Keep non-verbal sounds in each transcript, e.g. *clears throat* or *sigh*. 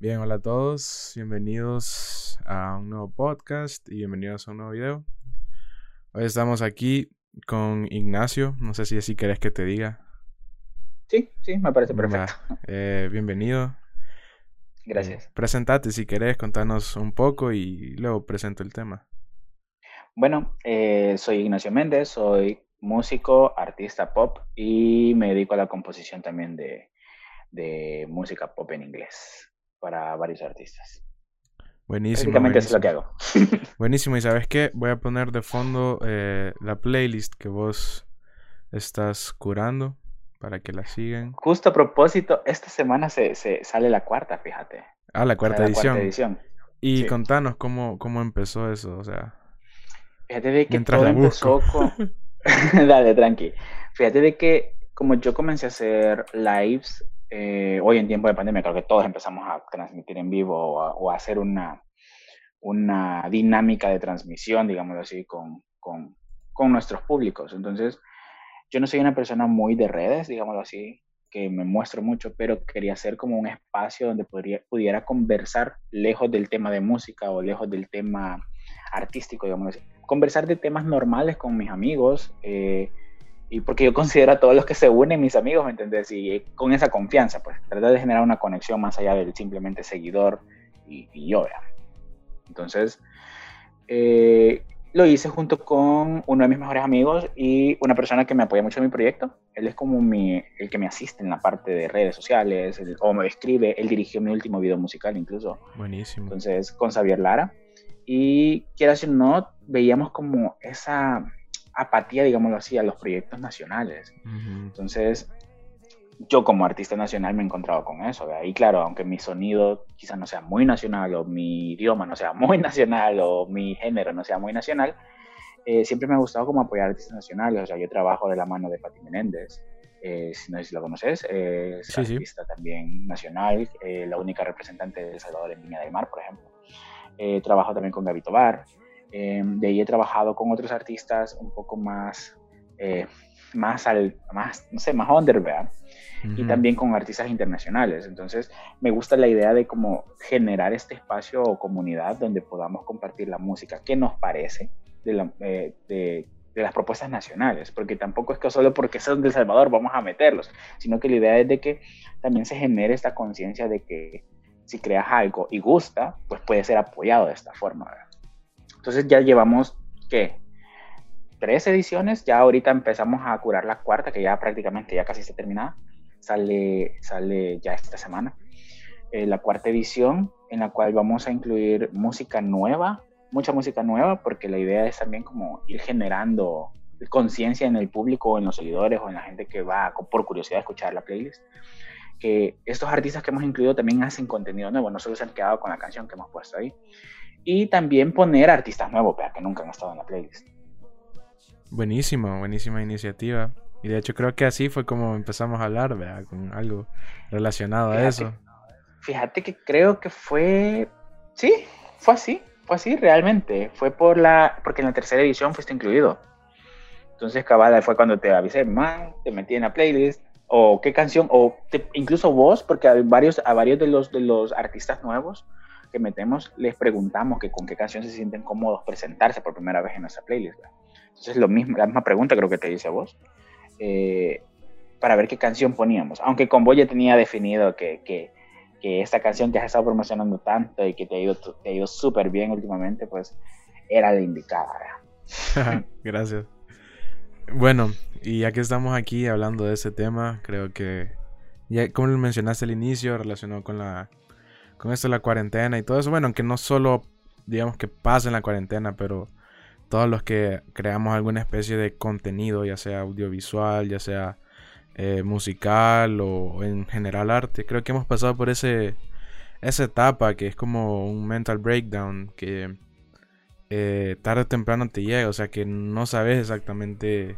Bien, hola a todos, bienvenidos a un nuevo podcast y bienvenidos a un nuevo video. Hoy estamos aquí con Ignacio, no sé si así querés que te diga. Sí, sí, me parece perfecto. *laughs* Eh, bienvenido. Gracias. Eh, presentate si querés, contanos un poco y luego presento el tema. Bueno, eh, soy Ignacio Méndez, soy músico, artista pop y me dedico a la composición también de, de música pop en inglés para varios artistas. Buenísimo. Básicamente eso es lo que hago. *laughs* buenísimo. ¿Y sabes qué? Voy a poner de fondo eh, la playlist que vos estás curando para que la sigan. Justo a propósito, esta semana se, se sale la cuarta, fíjate. Ah, la cuarta, edición. cuarta edición. Y contanos cómo, cómo empezó eso, o sea. Fíjate de que todo empezó con... *laughs* *laughs* Dale, tranqui. Fíjate de que como yo comencé a hacer lives eh, hoy en tiempo de pandemia creo que todos empezamos a transmitir en vivo o a, hacer una, una dinámica de transmisión, digámoslo así, con, con, con, nuestros públicos. Entonces, yo no soy una persona muy de redes, digámoslo así, que me muestro mucho, pero quería hacer como un espacio donde podría, pudiera conversar lejos del tema de música o lejos del tema artístico, digámoslo así. Conversar de temas normales con mis amigos. Eh, y porque yo considero a todos los que se unen mis amigos, ¿me entendés? Y con esa confianza, pues tratar de generar una conexión más allá del simplemente seguidor y, yo, ¿verdad? Entonces, eh, lo hice junto con uno de mis mejores amigos y una persona que me apoya mucho en mi proyecto. Él es como mi, el que me asiste en la parte de redes sociales, o me escribe, él dirigió mi último video musical incluso. Buenísimo. Entonces, con Xavier Lara. Y quieras o no, veíamos como esa apatía, digámoslo así, a los proyectos nacionales. Entonces, yo como artista nacional me he encontrado con eso. Y claro, aunque mi sonido quizás no sea muy nacional, o mi idioma no sea muy *laughs* nacional, o mi género no sea muy nacional, eh, siempre me ha gustado como apoyar artistas nacionales. O sea, yo trabajo de la mano de Pati Menéndez. Eh, no sé si lo conoces, es artista también nacional, eh, la única representante de El Salvador en Viña del Mar, por ejemplo. trabajo también con Gaby Tobar, Em, de ahí he trabajado con otros artistas un poco más, eh, más, al, más, no sé, más under, Y también con artistas internacionales. Entonces, me gusta la idea de cómo generar este espacio o comunidad donde podamos compartir la música que nos parece de, eh, de, de las propuestas nacionales, porque tampoco es que solo porque son de El Salvador vamos a meterlos, sino que la idea es de que también se genere esta conciencia de que si creas algo y gusta, pues puede ser apoyado de esta forma. ¿verdad? Entonces ya llevamos, ¿qué? Tres ediciones, ya ahorita empezamos a curar la cuarta, que ya prácticamente ya casi está terminada. Sale, sale ya esta semana. Eh, la cuarta edición, en la cual vamos a incluir música nueva, mucha música nueva, porque la idea es también como ir generando conciencia en el público, en los seguidores o en la gente que va por curiosidad a escuchar la playlist. Que estos artistas que hemos incluido también hacen contenido nuevo, no solo se han quedado con la canción que hemos puesto ahí y también poner artistas nuevos, que nunca han estado en la playlist. Buenísimo, buenísima iniciativa. Y de hecho creo que así fue como empezamos a hablar, ¿verdad? Con algo relacionado a eso. Fíjate que creo que fue... Sí, fue así, fue así realmente. Fue por la... porque en la tercera edición fuiste incluido. Entonces cabal fue cuando te avisé, man, te metí en la playlist, o qué canción, o incluso vos, porque a varios, a varios de los, de los artistas nuevos que metemos, les preguntamos que con qué canción se sienten cómodos presentarse por primera vez en nuestra playlist. Entonces, lo mismo, la misma pregunta creo que te hice a vos, eh, para ver qué canción poníamos. Aunque con vos ya tenía definido que, que, que, esta canción que has estado promocionando tanto y que te ha ido, te ha ido súper bien últimamente, pues era la indicada. *laughs* Gracias. Bueno, y ya que estamos aquí hablando de ese tema, creo que, ya como mencionaste al inicio, relacionado con la con esto de la cuarentena y todo eso. Bueno, aunque no solo, digamos que pasa en la cuarentena, pero todos los que creamos alguna especie de contenido, ya sea audiovisual, ya sea eh, musical o en general arte, creo que hemos pasado por ese, esa etapa que es como un mental breakdown que eh, tarde o temprano te llega, o sea que no sabes exactamente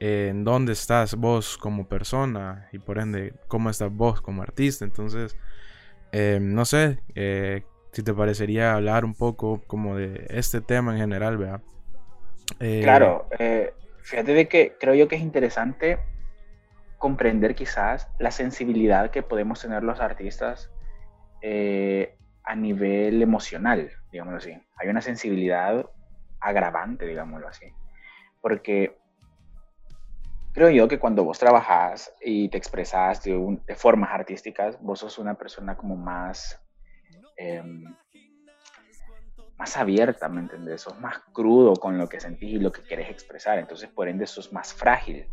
eh, en dónde estás vos como persona y por ende cómo estás vos como artista. Entonces, Em, no sé eh, si te parecería hablar un poco como de este tema en general, ¿verdad? Eh, claro, eh, fíjate de que creo yo que es interesante comprender quizás la sensibilidad que podemos tener los artistas a nivel emocional, digámoslo así. Hay una sensibilidad agravante, digámoslo así. Porque creo yo que cuando vos trabajas y te expresas de, de formas artísticas, vos sos una persona como más, em, más abierta, ¿me entendés? Sos más crudo con lo que sentís y lo que querés expresar, entonces por ende sos más frágil.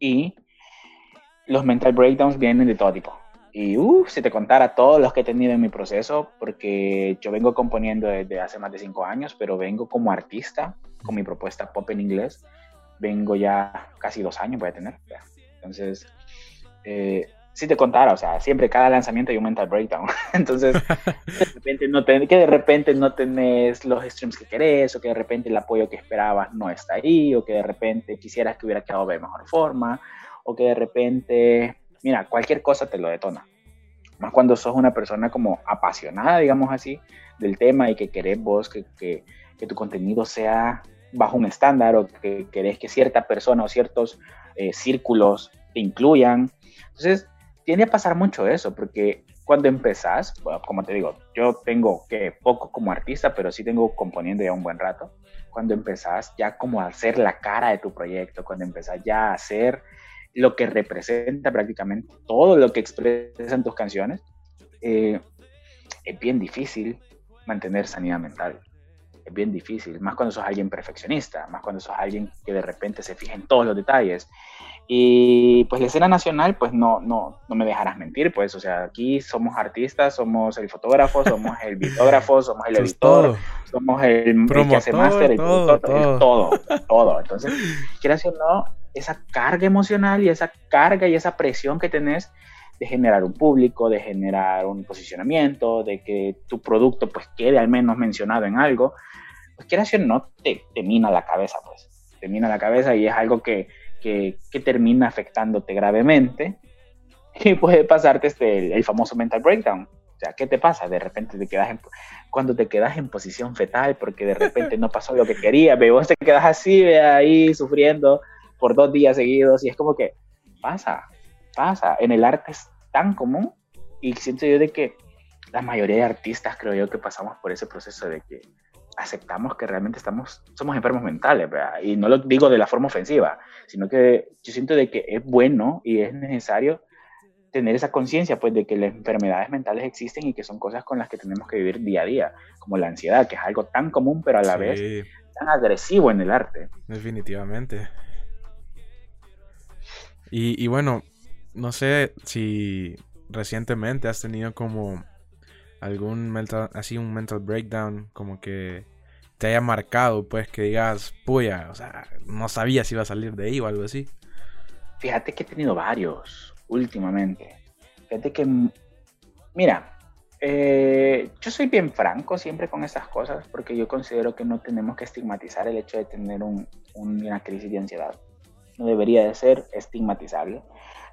Y los mental breakdowns vienen de todo tipo. Y uff, si te contara todos los que he tenido en mi proceso, porque yo vengo componiendo desde hace más de cinco años, pero vengo como artista con mi propuesta pop en inglés. Vengo ya casi dos años, voy a tener. Entonces, eh, si te contara, o sea, siempre cada lanzamiento hay un mental breakdown. *laughs* Entonces, de repente no que de repente no tenés los streams que querés, o que de repente el apoyo que esperabas no está ahí, o que de repente quisieras que hubiera quedado de mejor forma, o que de repente mira, cualquier cosa te lo detona. Más cuando sos una persona como apasionada, digamos así, del tema y que querés vos que, que, tu contenido sea bajo un estándar o que querés que cierta persona o ciertos eh, círculos te incluyan. Entonces, tiene a pasar mucho eso, porque cuando empezás, como te digo, yo tengo que poco como artista, pero sí tengo componiendo ya un buen rato. Cuando empezás ya como a hacer la cara de tu proyecto, cuando empezás ya a hacer lo que representa prácticamente todo lo que expresan tus canciones, eh, es bien difícil mantener sanidad mental. Es bien difícil, más cuando sos alguien perfeccionista, más cuando sos alguien que de repente se fija en todos los detalles. Y pues la escena nacional, pues no, no, no me dejarás mentir, pues, o sea, aquí somos artistas, somos el fotógrafo, somos el videógrafo, *laughs* somos el editor, somos el, que hace máster, el todo, todo. todo, *laughs* todo. Entonces, quieras o no, esa carga emocional y esa carga y esa presión que tenés de generar un público, de generar un posicionamiento, de que tu producto pues quede al menos mencionado en algo, pues quieras o no, te, te mina la cabeza, pues, te mina la cabeza y es algo que, que, termina afectándote gravemente *laughs* y puede pasarte este, el, famoso mental breakdown. O sea, ¿qué te pasa? De repente te quedas en, cuando te quedas en posición fetal porque de repente no pasó lo que querías, vos te quedas así, ahí sufriendo por dos días seguidos y es como que pasa, pasa. En el arte es tan común y siento yo de que la mayoría de artistas creo yo que pasamos por ese proceso de que aceptamos que realmente estamos, somos enfermos mentales, Y no lo digo de la forma ofensiva, sino que yo siento de que es bueno y es necesario tener esa conciencia, pues, de que las enfermedades mentales existen y que son cosas con las que tenemos que vivir día a día, como la ansiedad, que es algo tan común, pero a la vez tan agresivo en el arte. Definitivamente. Y, bueno, no sé si recientemente has tenido como algún mental, así un mental breakdown, como que te haya marcado, pues que digas, puya, o sea, no sabía si iba a salir de ahí o algo así. Fíjate que he tenido varios últimamente. Fíjate que, mira, eh, yo soy bien franco siempre con estas cosas porque yo considero que no tenemos que estigmatizar el hecho de tener una crisis de ansiedad no debería de ser estigmatizable,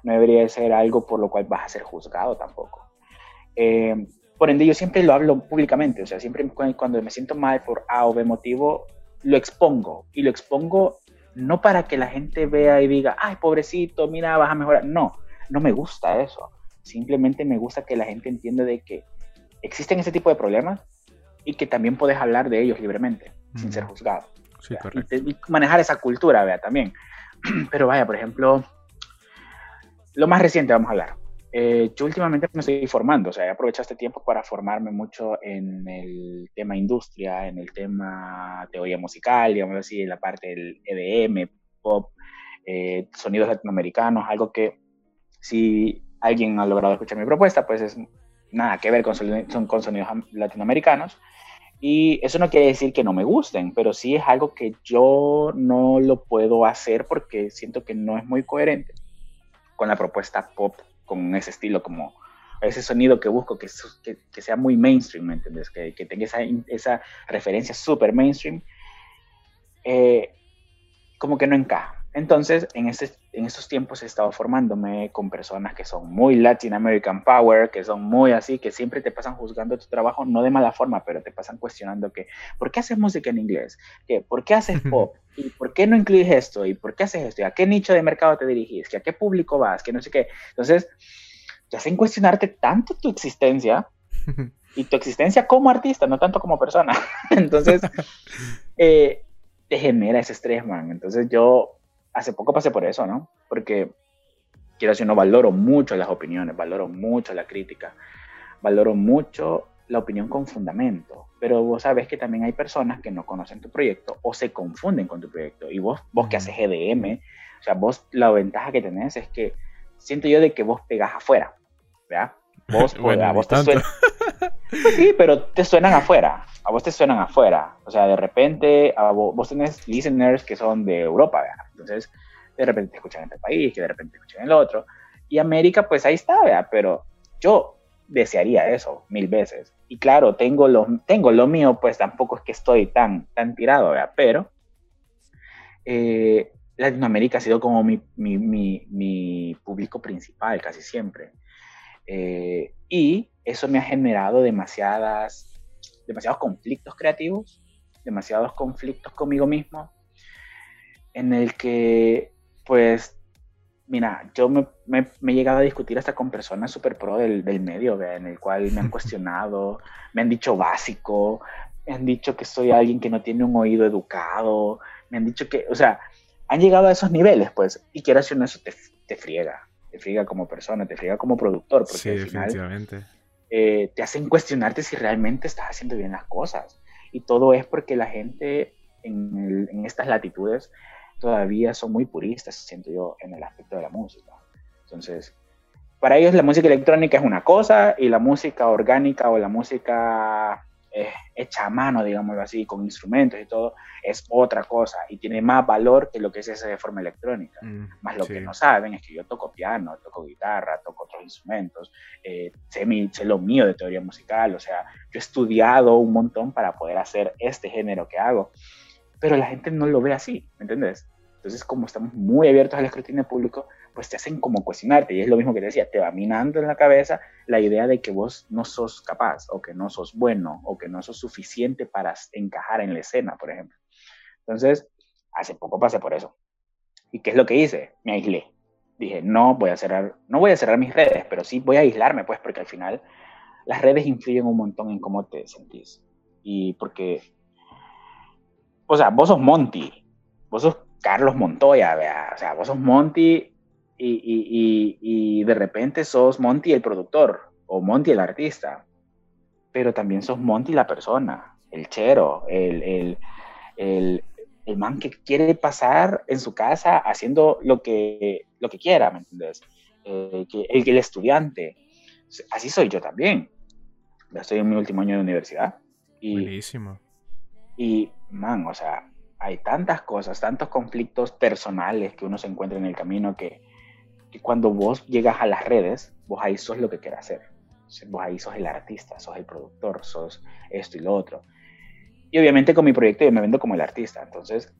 no debería de ser algo por lo cual vas a ser juzgado tampoco. Eh, por ende, yo siempre lo hablo públicamente, o sea, siempre cuando me siento mal por A o B motivo, lo expongo y lo expongo no para que la gente vea y diga, ay, pobrecito, mira, vas a mejorar. No, no me gusta eso. Simplemente me gusta que la gente entienda de que existen ese tipo de problemas y que también puedes hablar de ellos libremente, sin ser juzgado. Sí, correcto. y, manejar esa cultura, vea, también. *clears throat* Pero vaya, por ejemplo, lo más reciente vamos a hablar. Eh, yo últimamente me estoy formando, o sea, he aprovechado este tiempo para formarme mucho en el tema industria, en el tema teoría musical, digamos así, en la parte del EDM, pop, eh, sonidos latinoamericanos, algo que si alguien ha logrado escuchar mi propuesta, pues es nada que ver con, con sonidos latinoamericanos, y eso no quiere decir que no me gusten, pero sí es algo que yo no lo puedo hacer porque siento que no es muy coherente con la propuesta pop, con ese estilo, como ese sonido que busco, que, que, sea muy mainstream, ¿me entiendes? Que, que tenga esa, esa referencia súper mainstream, eh, como que no encaja. Entonces, en, este, en estos tiempos he estado formándome con personas que son muy Latin American Power, que son muy así, que siempre te pasan juzgando tu trabajo, no de mala forma, pero te pasan cuestionando que, ¿por qué haces música en inglés? ¿Qué, ¿Por qué haces pop? ¿Y por qué no incluyes esto? ¿Y por qué haces esto? ¿Y a qué nicho de mercado te dirigís? ¿A qué público vas? Que no sé qué. Entonces, te hacen cuestionarte tanto tu existencia y tu existencia como artista, no tanto como persona. *laughs* Entonces, *laughs* eh, te genera ese estrés, man. Entonces yo hace poco pasé por eso, ¿no? Porque quiero decir, no valoro mucho las opiniones, valoro mucho la crítica, valoro mucho la opinión con fundamento, pero vos sabes que también hay personas que no conocen tu proyecto o se confunden con tu proyecto. Y vos, vos que haces EDM, o sea, vos la ventaja que tenés es que siento yo de que vos pegas afuera, ¿verdad? Vos, *laughs* bueno, vos te suenan... *laughs* Pues sí, pero te suenan afuera, a vos te suenan afuera. O sea, de repente vos, vos, tenés listeners que son de Europa, ¿verdad? Entonces, de repente te escuchan en este país, que de repente te escuchan en el otro. Y América, pues ahí está, ¿verdad? Pero yo desearía eso mil veces. Y claro, tengo lo, tengo lo mío, pues tampoco es que estoy tan, tan tirado, ¿verdad? Pero eh, Latinoamérica ha sido como mi, mi, mi, mi público principal casi siempre. Eh, y eso me ha generado demasiadas, demasiados conflictos creativos, demasiados conflictos conmigo mismo, en el que, pues, mira, yo me, he llegado a discutir hasta con personas súper pro del, del medio, en el cual me han *laughs* cuestionado, me han dicho básico, me han dicho que soy alguien que no tiene un oído educado, me han dicho que, o sea, han llegado a esos niveles, pues, y quiero hacer eso te, te friega, te friega como persona, te friega como productor, porque sí, al final eh, te hacen cuestionarte si realmente estás haciendo bien las cosas. Y todo es porque la gente en, en estas latitudes todavía son muy puristas, siento yo, en el aspecto de la música. Entonces, para ellos la música electrónica es una cosa y la música orgánica o la música eh, hecha a mano, digámoslo así, con instrumentos y todo, es otra cosa y tiene más valor que lo que es esa de forma electrónica. Mm, más lo que no saben es que yo toco piano, toco guitarra, toco otros instrumentos, eh, sé, sé lo mío de teoría musical, o sea, yo he estudiado un montón para poder hacer este género que hago pero la gente no lo ve así, ¿me entiendes? Entonces, como estamos muy abiertos al escrutinio público, pues te hacen como cuestionarte, y es lo mismo que te decía, te va minando en la cabeza la idea de que vos no sos capaz, o que no sos bueno, o que no sos suficiente para encajar en la escena, por ejemplo. Entonces, hace poco pasé por eso. ¿Y qué es lo que hice? Me aislé. Dije, no voy a cerrar, no voy a cerrar mis redes, pero sí voy a aislarme, pues, porque al final las redes influyen un montón en cómo te sentís. Y porque o sea, vos sos Monty, vos sos Carlos Montoya, ¿vea? o sea, vos sos Monty y, de repente sos Monty el productor o Monty el artista, pero también sos Monty la persona, el chero, el, el, man que quiere pasar en su casa haciendo lo que, lo que quiera, ¿me entiendes? Eh, el, el estudiante. Así soy yo también. Ya estoy en mi último año de universidad. Y, Buenísimo. Y man, o sea, hay tantas cosas, tantos conflictos personales que uno se encuentra en el camino que, cuando vos llegas a las redes, vos ahí sos lo que quieras hacer. Vos ahí sos el artista, sos el productor, sos esto y lo otro. Y obviamente con mi proyecto yo me vendo como el artista. Entonces,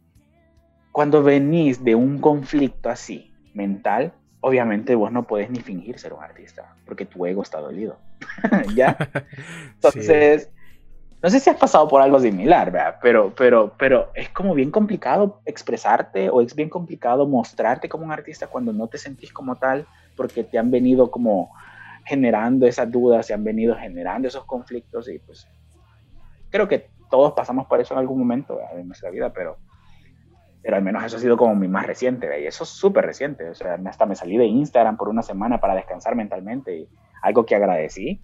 cuando venís de un conflicto así, mental, obviamente vos no podés ni fingir ser un artista, porque tu ego está dolido. *laughs* ¿Ya? *laughs* Entonces, no sé si has pasado por algo similar, ¿verdad? Pero, pero, pero es como bien complicado expresarte o es bien complicado mostrarte como un artista cuando no te sentís como tal, porque te han venido como generando esas dudas, se han venido generando esos conflictos y pues creo que todos pasamos por eso en algún momento de nuestra vida, pero, pero al menos eso ha sido como mi más reciente, ¿verdad? y eso es súper reciente, o sea, hasta me salí de Instagram por una semana para descansar mentalmente y algo que agradecí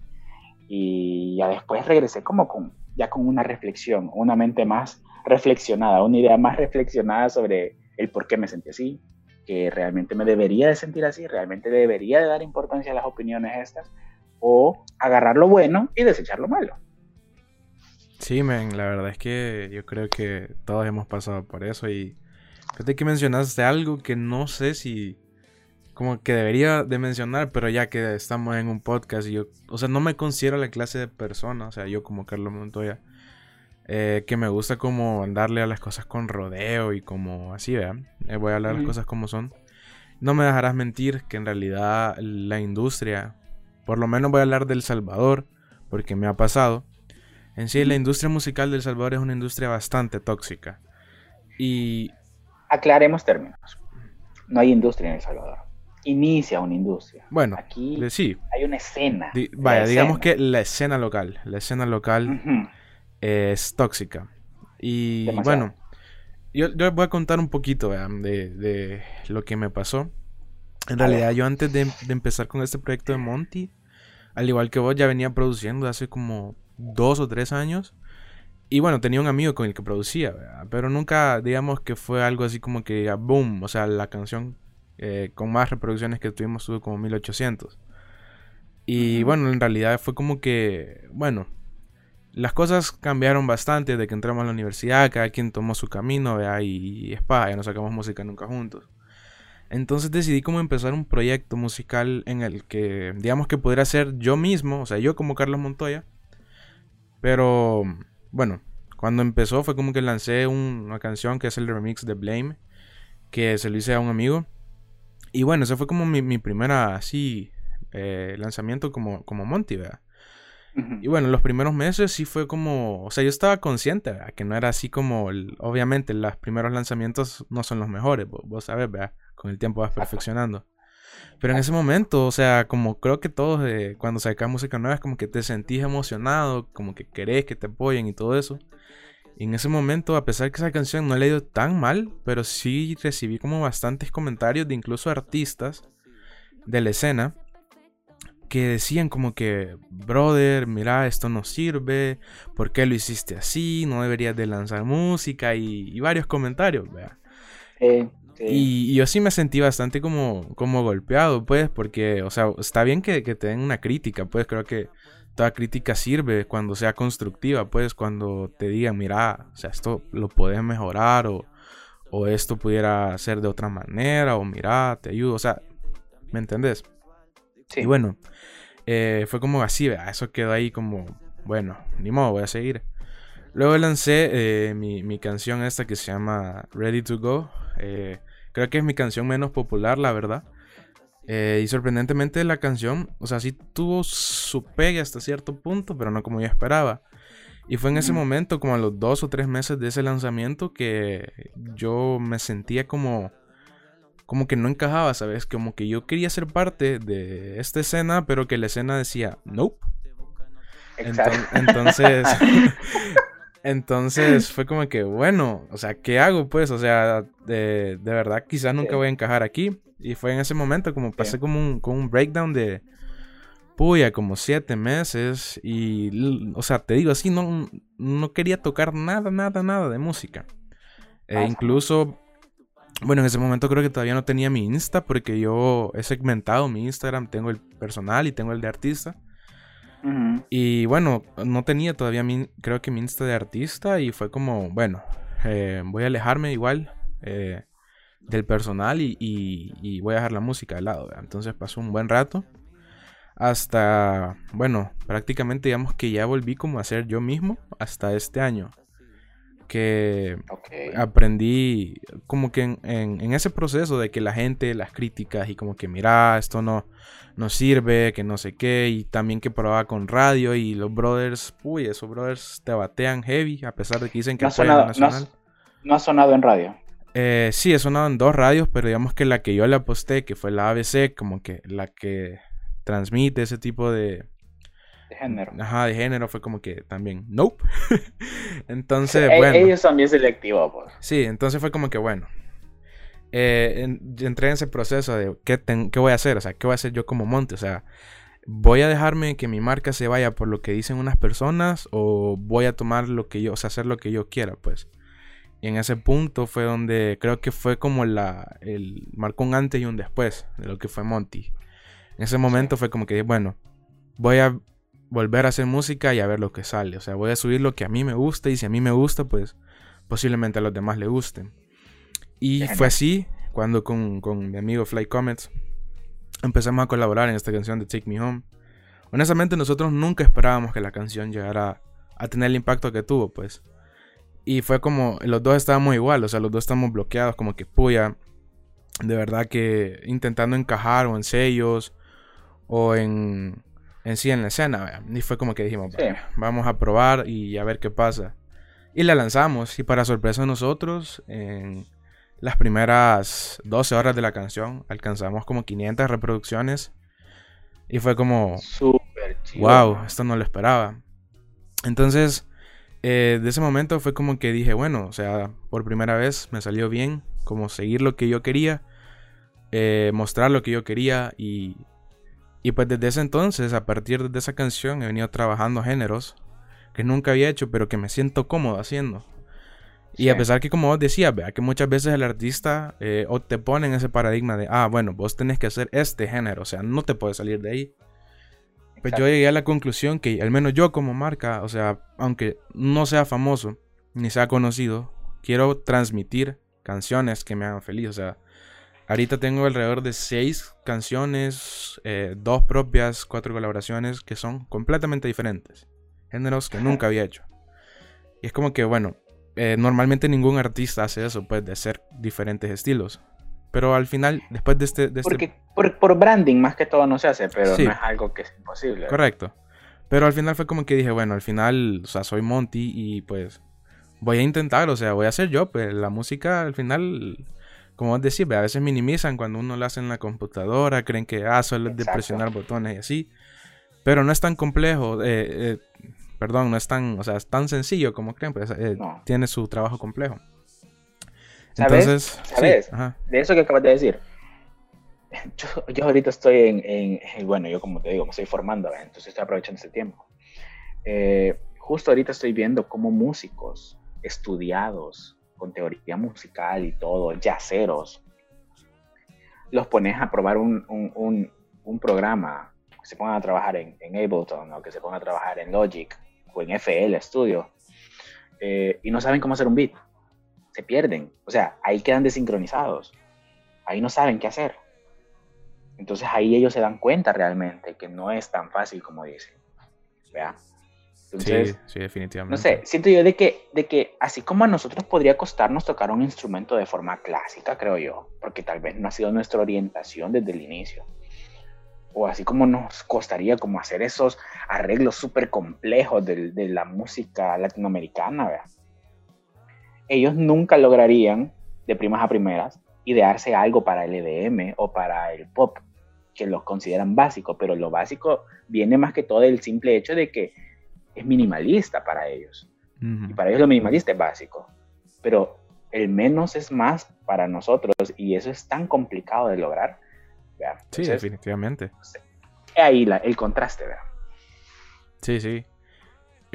y ya después regresé como con ya con una reflexión, una mente más reflexionada, una idea más reflexionada sobre el por qué me sentí así, que realmente me debería de sentir así, realmente debería de dar importancia a las opiniones estas, o agarrar lo bueno y desechar lo malo. Sí, men, la verdad es que yo creo que todos hemos pasado por eso y fíjate que mencionaste algo que no sé si como que debería de mencionar, pero ya que estamos en un podcast yo, o sea, no me considero la clase de persona, o sea, yo como Carlos Montoya, eh, que me gusta como darle a las cosas con rodeo y como así, vean, eh, voy a hablar las cosas como son. No me dejarás mentir que en realidad la industria, por lo menos voy a hablar del Salvador, porque me ha pasado. En sí, la industria musical del Salvador es una industria bastante tóxica. Y... Aclaremos términos. No hay industria en El Salvador inicia una industria. Bueno, aquí sí. hay una escena. vaya, digamos que la escena local, la escena local es tóxica. Y bueno, yo, yo, voy a contar un poquito de, de, lo que me pasó. En realidad, yo antes de, de, empezar con este proyecto de Monty, al igual que vos, ya venía produciendo hace como dos o tres años. Y bueno, tenía un amigo con el que producía, pero nunca, digamos que fue algo así como que, boom, o sea, la canción eh, con más reproducciones que tuvimos tuvo como 1800. Y bueno, en realidad fue como que, bueno, las cosas cambiaron bastante de que entramos a la universidad, cada quien tomó su camino, ¿vea? y, es ya no sacamos música nunca juntos. Entonces decidí como empezar un proyecto musical en el que, digamos que podría ser yo mismo, o sea, yo como Carlos Montoya, pero bueno, cuando empezó fue como que lancé una canción que es el remix de Blame, que se lo hice a un amigo. Y bueno, ese fue como mi, mi primera así eh, lanzamiento como, como Monty, ¿verdad? Y bueno, los primeros meses sí fue como, o sea, yo estaba consciente, ¿verdad? Que no era así como, obviamente, los primeros lanzamientos no son los mejores, vos, sabes, ¿verdad? Con el tiempo vas perfeccionando. Pero en ese momento, o sea, como creo que todos eh, cuando sacas música nueva es como que te sentís emocionado, como que querés que te apoyen y todo eso. Y en ese momento, a pesar que esa canción no le ido tan mal, pero sí recibí como bastantes comentarios de incluso artistas de la escena que decían como que, brother, mira, esto no sirve, ¿por qué lo hiciste así? No deberías de lanzar música y, varios comentarios, vea. Y, yo sí me sentí bastante como, como golpeado, pues, porque, o sea, está bien que, que te den una crítica, pues, creo que toda crítica sirve cuando sea constructiva, pues cuando te digan, mira, o sea, esto lo puedes mejorar o, o esto pudiera ser de otra manera o mira, te ayudo, o sea, ¿me entendés? Sí. Y bueno, eh, fue como así, eso quedó ahí como, bueno, ni modo, voy a seguir. Luego lancé eh, mi, mi, canción esta que se llama Ready to Go. Eh, creo que es mi canción menos popular, la verdad. Eh, y sorprendentemente la canción, o sea, sí tuvo su pegue hasta cierto punto, pero no como yo esperaba. Y fue en ese momento, como a los dos o tres meses de ese lanzamiento, que yo me sentía como, como que no encajaba, ¿sabes? Como que yo quería ser parte de esta escena, pero que la escena decía, nope. Entonces, *laughs* entonces fue como que, bueno, o sea, ¿qué hago pues? O sea, de, de verdad quizás nunca voy a encajar aquí. Y fue en ese momento como pasé como un, como un breakdown de, puya, como siete meses. Y, o sea, te digo así, no, no quería tocar nada, nada, nada de música. E incluso, bueno, en ese momento creo que todavía no tenía mi Insta porque yo he segmentado mi Instagram. Tengo el personal y tengo el de artista. Y bueno, no tenía todavía mi, creo que mi Insta de artista y fue como, bueno, eh, voy a alejarme igual. Eh, del personal y, voy a dejar la música de lado. Entonces pasó un buen rato. Hasta, bueno, prácticamente digamos que ya volví como a ser yo mismo hasta este año. Que aprendí como que en, ese proceso de que la gente, las críticas y como que mira, esto no, no sirve, que no sé qué, y también que probaba con radio y los brothers, uy, esos brothers te batean heavy a pesar de que dicen que no, sonado, no ha sonado en radio. Eh, sí, he sonado en dos radios, pero digamos que la que yo le aposté, que fue la ABC, como que la que transmite ese tipo de... De género. Ajá, de género, fue como que también, nope. *laughs* entonces, e-, bueno. Ellos son bien selectivos, pues. Sí, entonces fue como que, bueno. Eh, entré en ese proceso de ¿qué, qué voy a hacer, o sea, qué voy a hacer yo como Monte, o sea, voy a dejarme que mi marca se vaya por lo que dicen unas personas o voy a tomar lo que yo, o sea, hacer lo que yo quiera, pues. Y en ese punto fue donde creo que fue como la. El, marcó un antes y un después de lo que fue Monty. En ese momento fue como que, bueno, voy a volver a hacer música y a ver lo que sale. O sea, voy a subir lo que a mí me gusta y si a mí me gusta, pues posiblemente a los demás le gusten. Y fue así cuando con, con mi amigo Fly Comets empezamos a colaborar en esta canción de Take Me Home. Honestamente nosotros nunca esperábamos que la canción llegara a tener el impacto que tuvo, pues. Y fue como, los dos estábamos igual, o sea, los dos estamos bloqueados, como que puya, de verdad que intentando encajar o en sellos o en, en sí en la escena, y fue como que dijimos, vamos a probar y a ver qué pasa. Y la lanzamos, y para sorpresa de nosotros, en, las primeras 12 horas de la canción alcanzamos como 500 reproducciones y fue como, chido. wow, esto no lo esperaba. Entonces, eh, de ese momento fue como que dije, bueno, o sea, por primera vez me salió bien, como seguir lo que yo quería, eh, mostrar lo que yo quería y, y pues desde ese entonces, a partir de esa canción, he venido trabajando géneros que nunca había hecho, pero que me siento cómodo haciendo. Y a pesar que, como vos decías, vea que muchas veces el artista eh, o te pone en ese paradigma de, ah, bueno, vos tenés que hacer este género, o sea, no te puedes salir de ahí. Pues yo llegué a la conclusión que, al menos yo como marca, o sea, aunque no sea famoso ni sea conocido, quiero transmitir canciones que me hagan feliz. O sea, ahorita tengo alrededor de seis canciones, eh, dos propias, cuatro colaboraciones que son completamente diferentes. Géneros que nunca había hecho. Y es como que, bueno, eh, normalmente ningún artista hace eso, pues, de hacer diferentes estilos. Pero al final, después de este... De este Porque por, branding más que todo no se hace, pero no es algo que es imposible. Correcto. Pero al final fue como que dije, bueno, al final, o sea, soy Monty y pues voy a intentar, o sea, voy a hacer yo, pues la música al final, como vos decís, a veces minimizan cuando uno lo hace en la computadora, creen que, ah, solo es de presionar botones y así. Pero no es tan complejo. Eh, eh, Perdón, no es tan, o sea, es tan sencillo como creen, pues eh, tiene su trabajo complejo. ¿Sabes? Entonces, ¿sabes? de eso que acabas de decir. *laughs* Yo, ahorita estoy en, bueno, yo como te digo, me estoy formando, entonces estoy aprovechando este tiempo. Eh, justo ahorita estoy viendo cómo músicos estudiados con teoría musical y todo, yaceros, los pones a probar un, un, un, programa, que se pongan a trabajar en, en Ableton o que se pongan a trabajar en Logic o en FL Studio eh, y no saben cómo hacer un beat. Se pierden. O sea, ahí quedan desincronizados. Ahí no saben qué hacer. Entonces ahí ellos se dan cuenta realmente que no es tan fácil como dicen. ¿Vea? sí, sí, definitivamente. No sé, siento yo de que, de que así como a nosotros podría costarnos tocar un instrumento de forma clásica, creo yo, porque tal vez no ha sido nuestra orientación desde el inicio o así como nos costaría como hacer esos arreglos súper complejos de, de, la música latinoamericana, ¿verdad? Ellos nunca lograrían, de primas a primeras, idearse algo para el EDM o para el pop, que los consideran básico, pero lo básico viene más que todo del simple hecho de que es minimalista para ellos. Y para ellos lo minimalista es básico. Pero el menos es más para nosotros y eso es tan complicado de lograr sí, definitivamente. Ahí el contraste, ¿verdad? Sí, sí.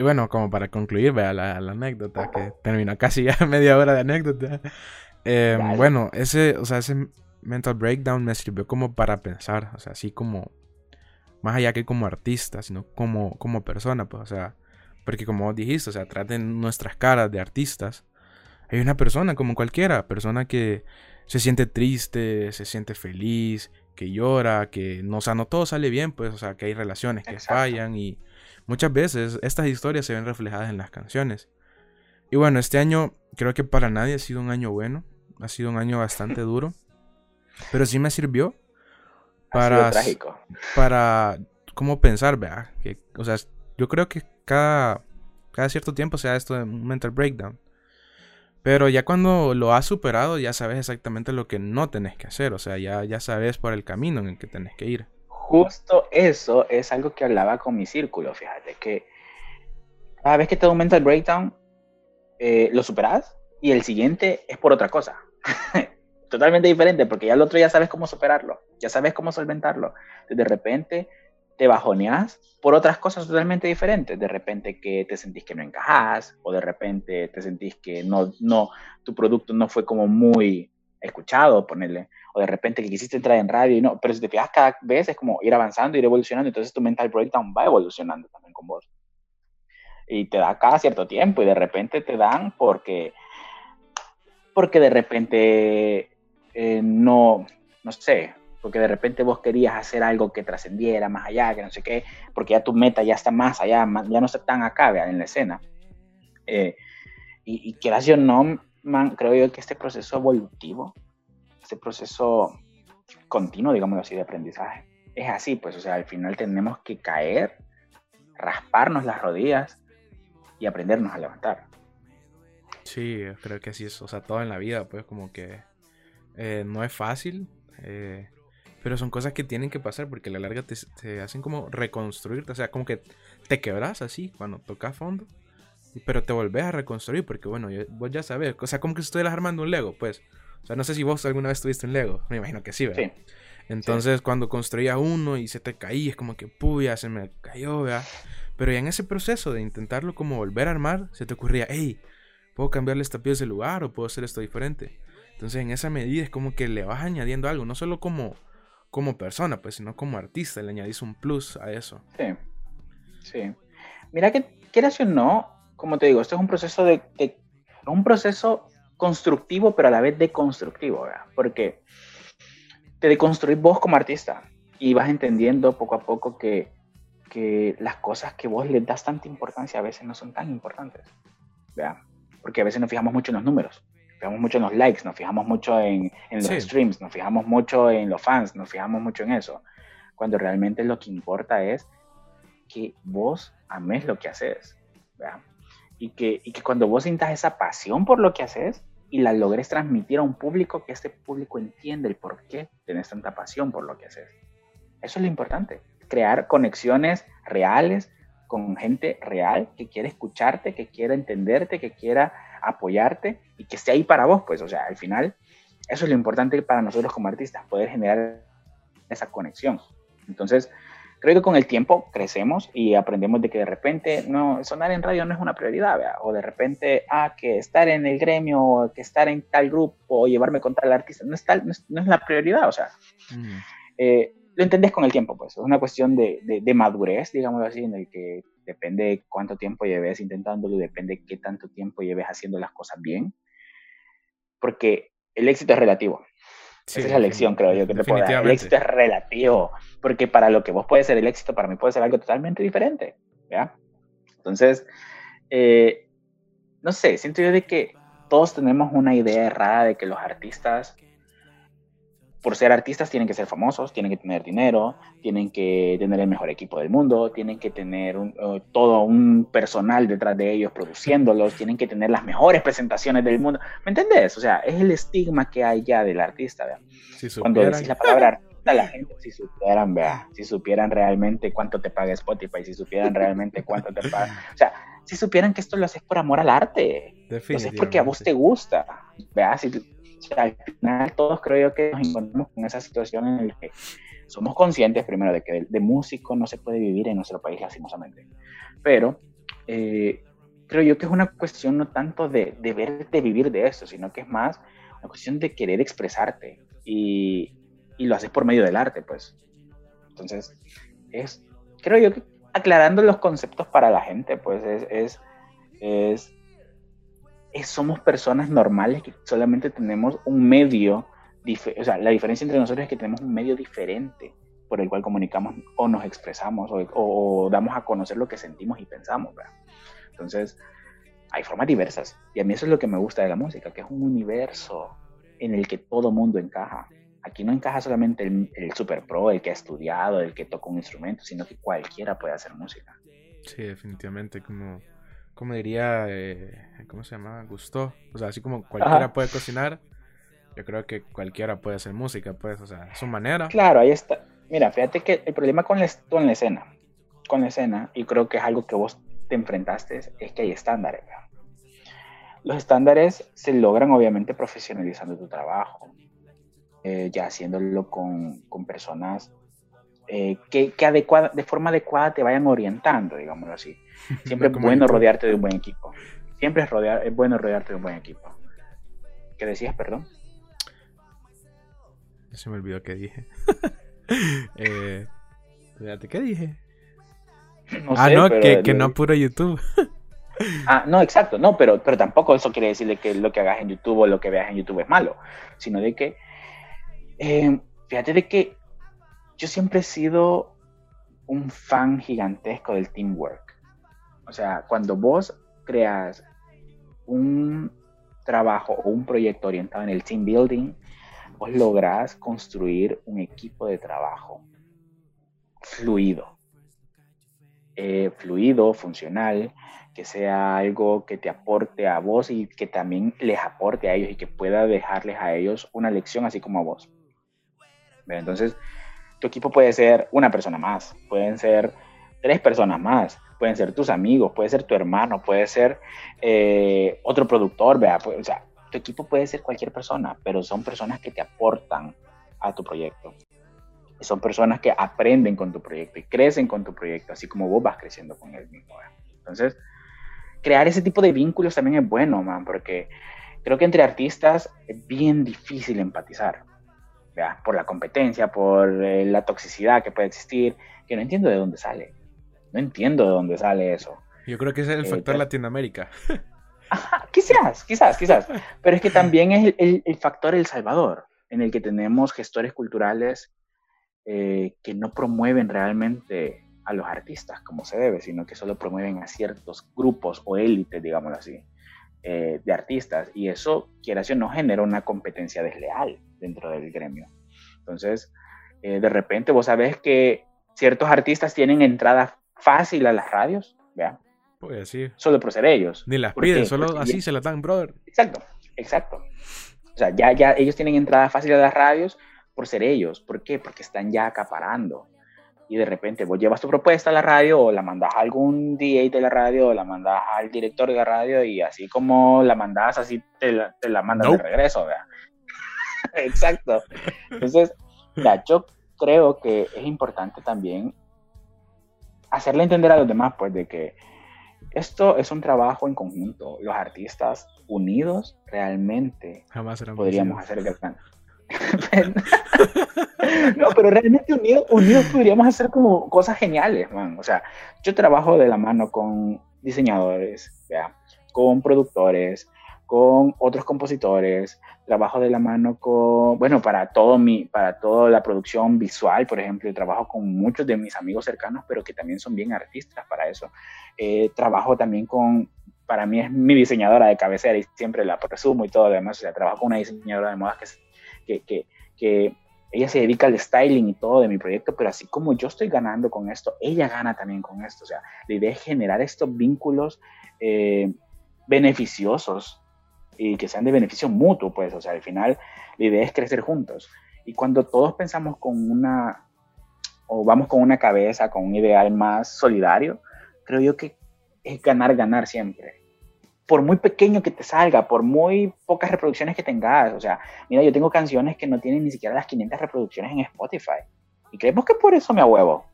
Y bueno, como para concluir, vea la, anécdota, que terminó casi ya *laughs* media hora de anécdota. Em, bueno, ese, o sea, ese mental breakdown me sirvió como para pensar, o sea, así como, más allá que como artista, sino como, como persona, pues, o sea, porque como dijiste, o sea, traten nuestras caras de artistas. Hay una persona como cualquiera, persona que se siente triste, se siente feliz, que llora, que no, o sea, no todo sale bien, pues, o sea, que hay relaciones que fallan y muchas veces estas historias se ven reflejadas en las canciones. Y bueno, este año creo que para nadie ha sido un año bueno, ha sido un año bastante duro, *laughs* pero sí me sirvió para, para, ¿cómo pensar, vea? Que, o sea, yo creo que cada, cada cierto tiempo se da esto de un mental breakdown. Pero ya cuando lo has superado, ya sabes exactamente lo que no tenés que hacer. O sea, ya, ya sabes por el camino en el que tenés que ir. Justo eso es algo que hablaba con mi círculo. Fíjate que cada vez que te da un mental breakdown, eh, lo superas y el siguiente es por otra cosa. *laughs* Totalmente diferente, porque ya el otro ya sabes cómo superarlo, ya sabes cómo solventarlo. De repente te bajoneas por otras cosas totalmente diferentes. De repente que te sentís que no encajas o de repente te sentís que no, no, tu producto no fue como muy escuchado, ponerle, o de repente que quisiste entrar en radio y no, pero si te fijas cada vez es como ir avanzando, ir evolucionando, entonces tu mental breakdown va evolucionando también con vos. Y te da cada cierto tiempo y de repente te dan porque, porque de repente eh, no, no sé, porque de repente vos querías hacer algo que trascendiera más allá, que no sé qué, porque ya tu meta ya está más allá, ya no está tan acá en la escena. Eh, y, y quieras yo no, man, creo yo que este proceso evolutivo, este proceso continuo, digamos así, de aprendizaje, es así, pues, o sea, al final tenemos que caer, rasparnos las rodillas y aprendernos a levantar. Sí, creo que así es, o sea, todo en la vida, pues, como que Eh, no es fácil, eh, pero son cosas que tienen que pasar porque a la larga te, hacen como reconstruirte. O sea, como que te quebras así cuando tocas fondo. Pero te volvés a reconstruir porque, bueno, vos ya sabes. O sea, como que estuvieras armando un Lego, pues. O sea, no sé si vos alguna vez tuviste un Lego. Me imagino que sí, ¿verdad? Sí. Entonces, cuando construía uno y se te caía, es como que, puya, se me cayó, ¿verdad? Pero ya en ese proceso de intentarlo como volver a armar, se te ocurría, hey, puedo cambiarle esta pieza de lugar o puedo hacer esto diferente. Entonces, en esa medida es como que le vas añadiendo algo, no solo como, como persona, pues, sino como artista, le añadís un plus a eso. Sí, sí. Mira que, quieras o no, como te digo, esto es un proceso de, de un proceso constructivo, pero a la vez deconstructivo, ¿verdad? Porque te deconstruís vos como artista y vas entendiendo poco a poco que, que las cosas que vos le das tanta importancia a veces no son tan importantes, ¿verdad? Porque a veces nos fijamos mucho en los números, nos fijamos mucho en los likes, nos fijamos mucho en, en los streams, nos fijamos mucho en los fans, nos fijamos mucho en eso, cuando realmente lo que importa es que vos ames lo que haces, ¿verdad? Y que, y que cuando vos sintas esa pasión por lo que haces, y la logres transmitir a un público que este público entiende el por qué tienes tanta pasión por lo que haces. Eso es lo importante, crear conexiones reales con gente real que quiere escucharte, que quiera entenderte, que quiera apoyarte y que esté ahí para vos, pues, o sea, al final, eso es lo importante para nosotros como artistas, poder generar esa conexión. Entonces, creo que con el tiempo crecemos y aprendemos de que de repente no sonar en radio no es una prioridad, ¿verdad? o de repente, ah, que estar en el gremio, o que estar en tal grupo, o llevarme con tal artista, no es, tal, no es, la prioridad, o sea, mm. eh, lo entendés con el tiempo, pues, es una cuestión de, de, madurez, digamos así, en el que depende cuánto tiempo lleves intentándolo y depende qué tanto tiempo lleves haciendo las cosas bien, porque el éxito es relativo. Esa es la lección, creo yo, que te puedo dar. El éxito es relativo, porque para lo que vos puede ser el éxito, para mí puede ser algo totalmente diferente, ¿ya? Entonces, eh, no sé, siento yo de que todos tenemos una idea errada de que los artistas por ser artistas tienen que ser famosos, tienen que tener dinero, tienen que tener el mejor equipo del mundo, tienen que tener todo un personal detrás de ellos produciéndolos, tienen que tener las mejores presentaciones del mundo. ¿Me entendés? O sea, es el estigma que hay ya del artista. Cuando decís la palabra artista, la gente, si supieran, vea, si supieran realmente cuánto te paga Spotify, si supieran realmente cuánto te paga. O sea, si supieran que esto lo haces por amor al arte, lo haces porque a vos te gusta. Vea, si al final todos creo yo que nos encontramos con esa situación en la que somos conscientes primero de que de, músico no se puede vivir en nuestro país lastimosamente, pero eh, creo yo que es una cuestión no tanto de, de ver, de vivir de eso, sino que es más una cuestión de querer expresarte y, y lo haces por medio del arte, pues. Entonces, es, creo yo que aclarando los conceptos para la gente, pues es, es, es somos personas normales que solamente tenemos un medio, o sea, la diferencia entre nosotros es que tenemos un medio diferente por el cual comunicamos o nos expresamos o, damos a conocer lo que sentimos y pensamos. Entonces, hay formas diversas. Y a mí eso es lo que me gusta de la música, que es un universo en el que todo mundo encaja. Aquí no encaja solamente el, el super pro, el que ha estudiado, el que toca un instrumento, sino que cualquiera puede hacer música. Sí, definitivamente, como como diría, eh, ¿cómo se llama? Gustó. O sea, así como cualquiera puede cocinar, yo creo que cualquiera puede hacer música, pues, o sea, su manera. Claro, ahí está. Mira, fíjate que el problema con la, con la escena, con la escena, y creo que es algo que vos te enfrentaste, es que hay estándares. Los estándares se logran obviamente profesionalizando tu trabajo, eh, ya haciéndolo con, con personas eh, que, que adecuada, de forma adecuada te vayan orientando, digámoslo así. *laughs* Siempre es bueno rodearte de un buen equipo. Siempre es, rodear, es bueno rodearte de un buen equipo. ¿Qué decías, perdón? Se me olvidó qué dije. *laughs* eh, ¿qué dije? *laughs* ah, no, que, que no puro YouTube. ah, no, exacto, no, pero, pero tampoco eso quiere decirle que lo que hagas en YouTube o lo que veas en YouTube es malo, sino de que, eh, fíjate de que yo siempre he sido un fan gigantesco del teamwork. O sea, cuando vos creas un trabajo o un proyecto orientado en el team building, vos lográs construir un equipo de trabajo fluido, eh, fluido, funcional, que sea algo que te aporte a vos y que también les aporte a ellos y que pueda dejarles a ellos una lección así como a vos. Entonces, tu equipo puede ser una persona más, pueden ser tres personas más, pueden ser tus amigos, puede ser tu hermano, puede ser eh, otro productor, vea, o sea, tu equipo puede ser cualquier persona, pero son personas que te aportan a tu proyecto. Son personas que aprenden con tu proyecto y crecen con tu proyecto, así como vos vas creciendo con él mismo. Entonces, crear ese tipo de vínculos también es bueno, man, porque creo que entre artistas es bien difícil empatizar. Por la competencia, por eh, la toxicidad que puede existir, que no entiendo de dónde sale. No entiendo de dónde sale eso. Yo creo que es el eh, factor Latinoamérica. *laughs* quizás, quizás, quizás. Pero es que también es el, el, factor El Salvador, en el que tenemos gestores culturales eh, que no promueven realmente a los artistas como se debe, sino que solo promueven a ciertos grupos o élites, digámoslo así, eh, de artistas. Y eso, quiera o no, genera una competencia desleal dentro del gremio. Entonces, eh, de repente vos sabés que ciertos artistas tienen entrada fácil a las radios, ¿vea? Pues así. Solo por ser ellos. Ni las piden, solo así se la dan, brother. Exacto, exacto. O sea, ya, ya ellos tienen entrada fácil a las radios por ser ellos. ¿Por qué? Porque están ya acaparando y de repente vos llevas tu propuesta a la radio o la mandas a algún DJ de la radio o la mandas al director de la radio y así como la mandas, así te la, te la mandas de regreso, ¿verdad? *laughs* Exacto. Entonces, ya, yo creo que es importante también hacerle entender a los demás, pues, de que esto es un trabajo en conjunto. Los artistas unidos realmente Jamás podríamos hacer gran, *laughs* no, pero realmente unidos, unidos podríamos hacer como cosas geniales, man. O sea, yo trabajo de la mano con diseñadores, con productores, con otros compositores, trabajo de la mano con, bueno, para todo mi, para toda la producción visual, por ejemplo, trabajo con muchos de mis amigos cercanos, pero que también son bien artistas para eso. Eh, trabajo también con, para mí es mi diseñadora de cabecera y siempre la presumo y todo lo demás, o sea, trabajo con una diseñadora de modas que que, que, ella se dedica al styling y todo de mi proyecto, pero así como yo estoy ganando con esto, ella gana también con esto. O sea, la idea es generar estos vínculos eh, beneficiosos y que sean de beneficio mutuo, pues. O sea, al final la idea es crecer juntos. Y cuando todos pensamos con una, o vamos con una cabeza, con un ideal más solidario, creo yo que es ganar, ganar siempre por muy pequeño que te salga, por muy pocas reproducciones que tengas, o sea, mira, yo tengo canciones que no tienen ni siquiera las 500 reproducciones en Spotify. Y creemos que por eso me huevo.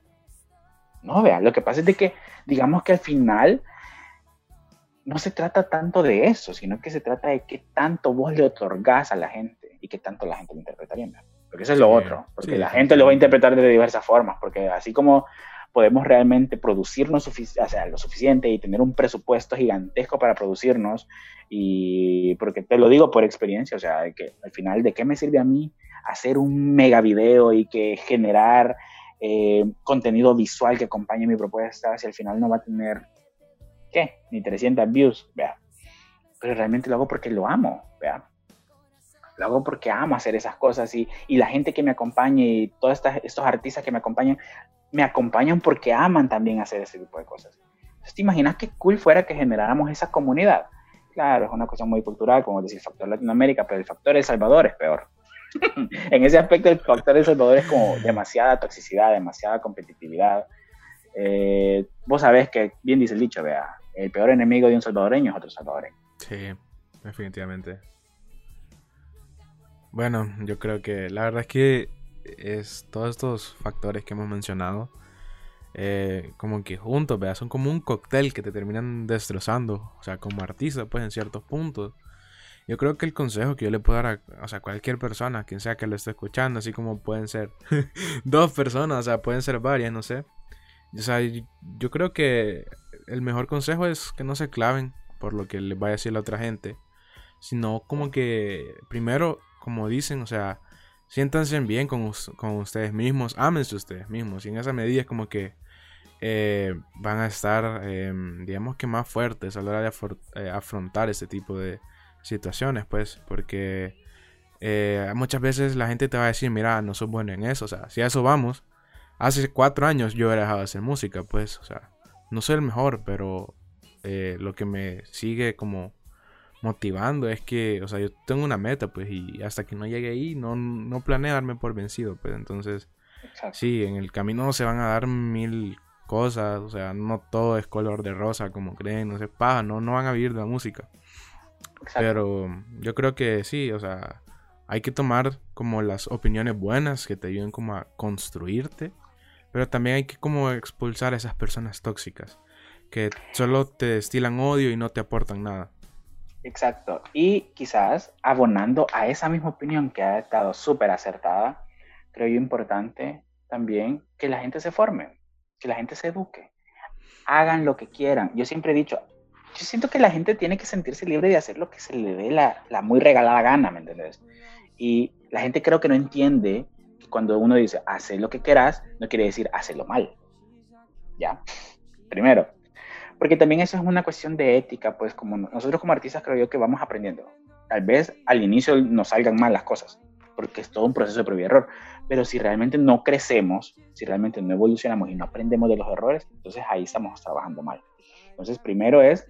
No, vea, lo que pasa es de que, digamos que al final no se trata tanto de eso, sino que se trata de qué tanto vos le otorgás a la gente y qué tanto la gente lo interpreta bien. Porque eso es lo otro, porque la gente lo va a interpretar de diversas formas, porque así como podemos realmente producirnos o sea, lo suficiente y tener un presupuesto gigantesco para producirnos. Y porque te lo digo por experiencia, o sea, que al final, ¿de qué me sirve a mí hacer un mega video y que generar eh, contenido visual que acompañe mi propuesta si al final no va a tener, ¿qué? Ni 300 views, vea. Pero realmente lo hago porque lo amo, vea. Lo hago porque amo hacer esas cosas y, y la gente que me acompaña y todos estos artistas que me acompañan me acompañan porque aman también hacer ese tipo de cosas. Entonces, ¿te imaginas qué cool fuera que generáramos esa comunidad? Claro, es una cosa muy cultural, como decir, factor Latinoamérica, pero el factor El Salvador es peor. *laughs* en ese aspecto, el factor El Salvador es como demasiada toxicidad, demasiada competitividad. Eh, vos sabés que, bien dice el dicho, vea, el peor enemigo de un salvadoreño es otro salvadoreño. Sí, definitivamente. Bueno, yo creo que la verdad es que es todos estos factores que hemos mencionado, eh, como que juntos, ¿verdad? son como un cóctel que te terminan destrozando, o sea, como artista, pues en ciertos puntos. Yo creo que el consejo que yo le puedo dar a o sea, cualquier persona, quien sea que lo esté escuchando, así como pueden ser *laughs* dos personas, o sea, pueden ser varias, no sé. O sea, yo creo que el mejor consejo es que no se claven por lo que les vaya a decir la otra gente, sino como que primero, como dicen, o sea, siéntanse bien con, ustedes mismos, ámense ustedes mismos. Y en esa medida como que eh, van a estar, em, digamos que más fuertes a la hora de eh, afrontar este tipo de situaciones, pues, porque eh, muchas veces la gente te va a decir, mira, no sos bueno en eso, o sea, si a eso vamos, hace cuatro años yo he dejado de hacer música, pues, o sea, no soy el mejor, pero eh, lo que me sigue como motivando es que, o sea, yo tengo una meta, pues, y hasta que no llegue ahí, no, no planeo darme por vencido, pues, entonces, sí, en el camino se van a dar mil cosas, o sea, no todo es color de rosa como creen, no se paga, no, no van a vivir de la música. Pero yo creo que sí, o sea, hay que tomar como las opiniones buenas que te ayuden como a construirte, pero también hay que como expulsar a esas personas tóxicas que solo te destilan odio y no te aportan nada. Exacto. Y quizás abonando a esa misma opinión que ha estado súper acertada, creo importante también que la gente se forme, que la gente se eduque, hagan lo que quieran. Yo siempre he dicho, yo siento que la gente tiene que sentirse libre de hacer lo que se le dé la, la muy regalada gana, ¿me entiendes? Y la gente creo que no entiende cuando uno dice, hace lo que quieras, no quiere decir, lo mal. ¿Ya? Primero, porque también eso es una cuestión de ética, pues como nosotros como artistas creo yo que vamos aprendiendo. Tal vez al inicio nos salgan mal las cosas, porque es todo un proceso de prueba y error. Pero si realmente no crecemos, si realmente no evolucionamos y no aprendemos de los errores, entonces ahí estamos trabajando mal. Entonces primero es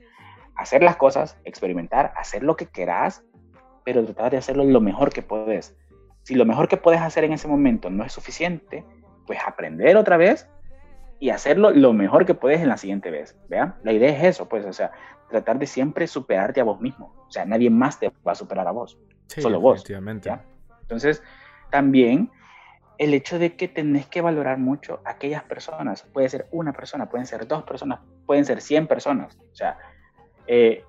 hacer las cosas, experimentar, hacer lo que quieras, pero tratar de hacerlo lo mejor que puedes. Si lo mejor que puedes hacer en ese momento no es suficiente, pues aprender otra vez y hacerlo lo mejor que puedes en la siguiente vez. ¿vea? La idea es eso, pues, o sea, tratar de siempre superarte a vos mismo. O sea, nadie más te va a superar a vos, solo vos. Entonces, también el hecho de que tenés que valorar mucho a aquellas personas, puede ser una persona, pueden ser dos personas, pueden ser 100 personas. O sea, eh,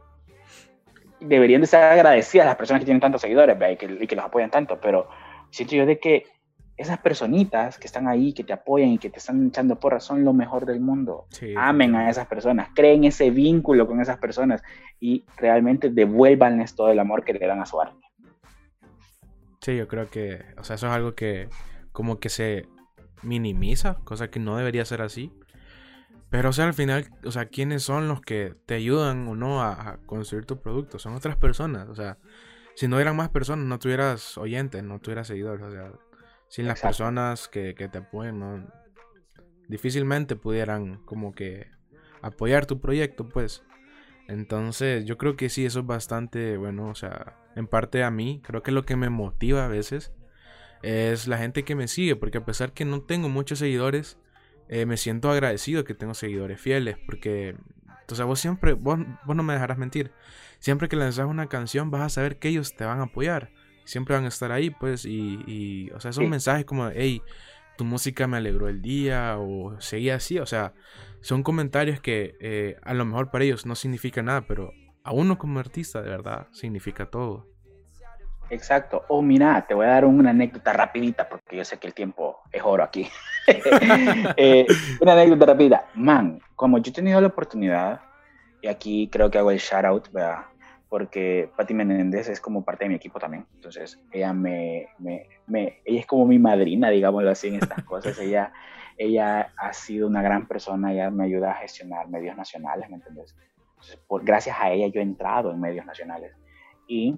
deberían de estar agradecidas las personas que tienen tantos seguidores ¿vea? Y, que, y que los apoyan tanto, pero siento yo de que esas personitas que están ahí, que te apoyan y que te están echando porras, son lo mejor del mundo. Amen a esas personas, creen ese vínculo con esas personas y realmente devuélvanles todo el amor que le dan a su arte. Sí, yo creo que, o sea, eso es algo que como que se minimiza, cosa que no debería ser así. Pero, o sea, al final, o sea, ¿quiénes son los que te ayudan o no a, a construir tu producto? Son otras personas, o sea, si no eran más personas, no tuvieras oyentes, no tuvieras seguidores, o sea, sin las personas que, te apoyen, ¿no? difícilmente pudieran como que apoyar tu proyecto, pues. Entonces, yo creo que sí, eso es bastante bueno, o sea, en parte a mí, creo que lo que me motiva a veces es la gente que me sigue, porque a pesar que no tengo muchos seguidores, eh, me siento agradecido que tengo seguidores fieles, porque, o sea, vos siempre, vos, vos no me dejarás mentir, siempre que lanzas una canción vas a saber que ellos te van a apoyar siempre van a estar ahí, pues, y, o sea, son mensajes como, hey, tu música me alegró el día, o seguía así, o sea, son comentarios que eh, a lo mejor para ellos no significa nada, pero a uno como artista de verdad significa todo. Exacto. O oh, mira, te voy a dar una anécdota rapidita, porque yo sé que el tiempo es oro aquí. *laughs* Eh, una anécdota rápida. Man, como yo he tenido la oportunidad, y aquí creo que hago el shout out, ¿verdad? porque Patti Menéndez es como parte de mi equipo también. Entonces, ella me, me, me, ella es como mi madrina, digámoslo así, en estas *laughs* cosas. ella, ella ha sido una gran persona, ella me ayuda a gestionar medios nacionales, ¿me entiendes? Entonces, por, gracias a ella yo he entrado en medios nacionales. Y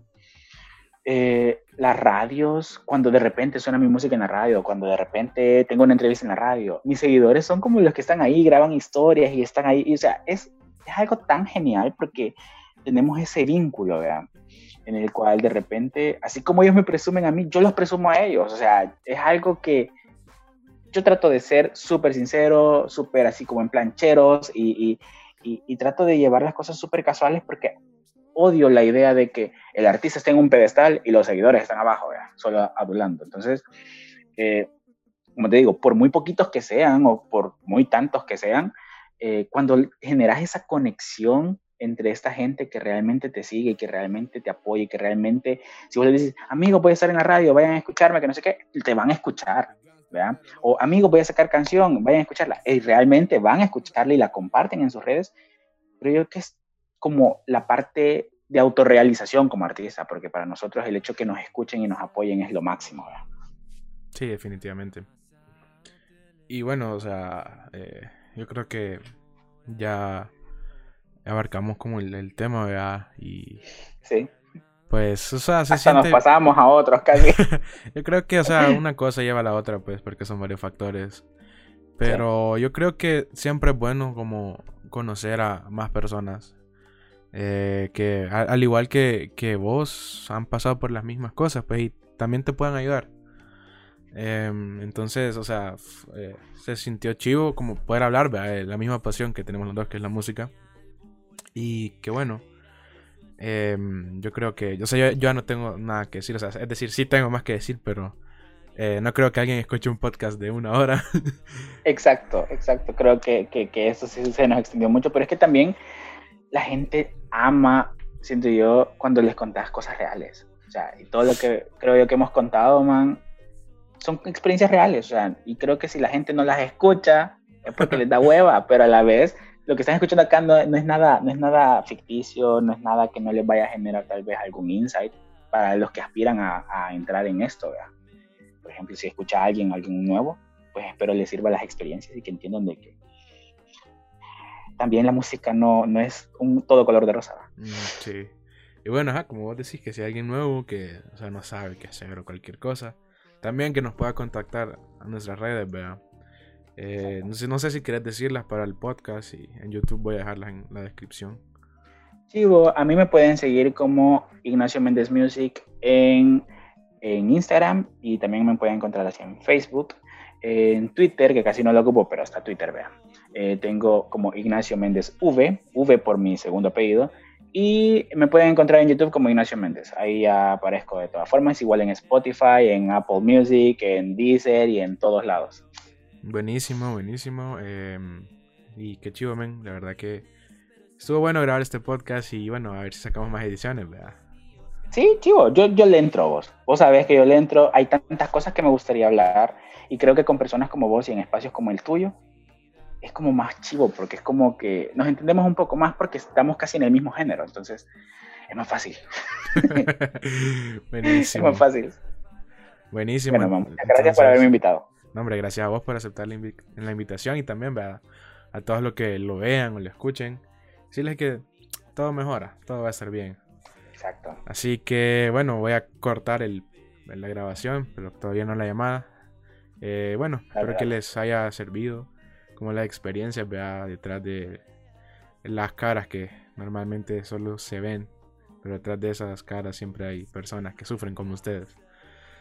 eh, las radios, cuando de repente suena mi música en la radio, cuando de repente tengo una entrevista en la radio, mis seguidores son como los que están ahí, graban historias y están ahí. Y, o sea, es, es algo tan genial porque tenemos ese vínculo, ¿verdad? En el cual de repente, así como ellos me presumen a mí, yo los presumo a ellos. O sea, es algo que yo trato de ser súper sincero, súper así como en plancheros y, y, y, trato de llevar las cosas súper casuales porque odio la idea de que el artista esté en un pedestal y los seguidores están abajo, ¿verdad? solo adulando. Entonces, eh, como te digo, por muy poquitos que sean o por muy tantos que sean, eh, cuando generas esa conexión entre esta gente que realmente te sigue, que realmente te apoya, que realmente, si vos le dices, amigo, voy a estar en la radio, vayan a escucharme, que no sé qué, te van a escuchar, ¿verdad? O amigo, voy a sacar canción, vayan a escucharla, y realmente van a escucharla y la comparten en sus redes, pero yo creo que es como la parte de autorrealización como artista, porque para nosotros el hecho que nos escuchen y nos apoyen es lo máximo, ¿verdad? Sí, definitivamente. Y bueno, o sea, eh, yo creo que ya abarcamos como el, tema, ¿verdad? Y... Sí. Pues, o sea, se Hasta nos pasamos a otros casi. *laughs* yo creo que, o sea, *laughs* una cosa lleva a la otra, pues, porque son varios factores. Pero yo creo que siempre es bueno como conocer a más personas eh, que al, igual que, que, vos han pasado por las mismas cosas, pues y también te puedan ayudar. Em, entonces, o sea, eh, se sintió chivo como poder hablar, de la misma pasión que tenemos los dos, que es la música. Y que bueno, em, yo creo que, o sea, yo, ya no tengo nada que decir, o sea, es decir, sí tengo más que decir, pero eh, no creo que alguien escuche un podcast de una hora. *laughs* exacto, exacto, creo que, que, que eso sí se nos extendió mucho, pero es que también la gente ama, siento yo, cuando les contás cosas reales. O sea, y todo lo que creo yo que hemos contado, man, son experiencias reales. O sea, y creo que si la gente no las escucha, es porque les da hueva, *laughs* pero a la vez lo que están escuchando acá no, es nada, no es nada ficticio, no es nada que no les vaya a generar tal vez algún insight para los que aspiran a, a entrar en esto. ¿verdad? Por ejemplo, si escucha a alguien, alguien nuevo, pues espero les sirva las experiencias y que entiendan de que también la música no, no es un todo color de rosa. Mm, sí. Y bueno, como vos decís, que si hay alguien nuevo que o sea, no sabe qué hacer o cualquier cosa, también que nos pueda contactar a nuestras redes, vea. Eh, no, sé, no sé si querés decirlas para el podcast y en YouTube voy a dejarlas en la descripción. Sí, a mí me pueden seguir como Ignacio Méndez Music en, en Instagram y también me pueden encontrar así en Facebook, en Twitter, que casi no lo ocupo, pero hasta Twitter, vean. Eh, tengo como Ignacio Méndez V, V por mi segundo apellido. Y me pueden encontrar en YouTube como Ignacio Méndez. Ahí aparezco de todas formas, igual en Spotify, en Apple Music, en Deezer y en todos lados. Buenísimo, buenísimo. Em, y qué chivo, men. La verdad que estuvo bueno grabar este podcast y bueno, a ver si sacamos más ediciones, ¿verdad? Sí, chivo, yo, yo le entro a vos. Vos sabés que yo le entro. Hay tantas cosas que me gustaría hablar y creo que con personas como vos y en espacios como el tuyo, es como más chivo, porque es como que nos entendemos un poco más porque estamos casi en el mismo género, entonces es más fácil. *laughs* Buenísimo. es más fácil. Buenísimo. Bueno, muchas gracias por haberme invitado. No, hombre, gracias a vos por aceptar la, la invitación y también a, a todos los que lo vean o lo escuchen. Decirles que todo mejora, todo va a estar bien. Exacto. Así que, bueno, voy a cortar el, la grabación, pero todavía no la llamada. Eh, bueno, espero que les haya servido como la experiencia vea detrás de las caras que normalmente solo se ven, pero detrás de esas caras siempre hay personas que sufren como ustedes.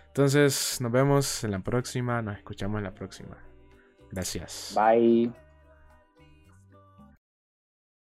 Entonces, nos vemos en la próxima, nos escuchamos en la próxima. Gracias. Bye.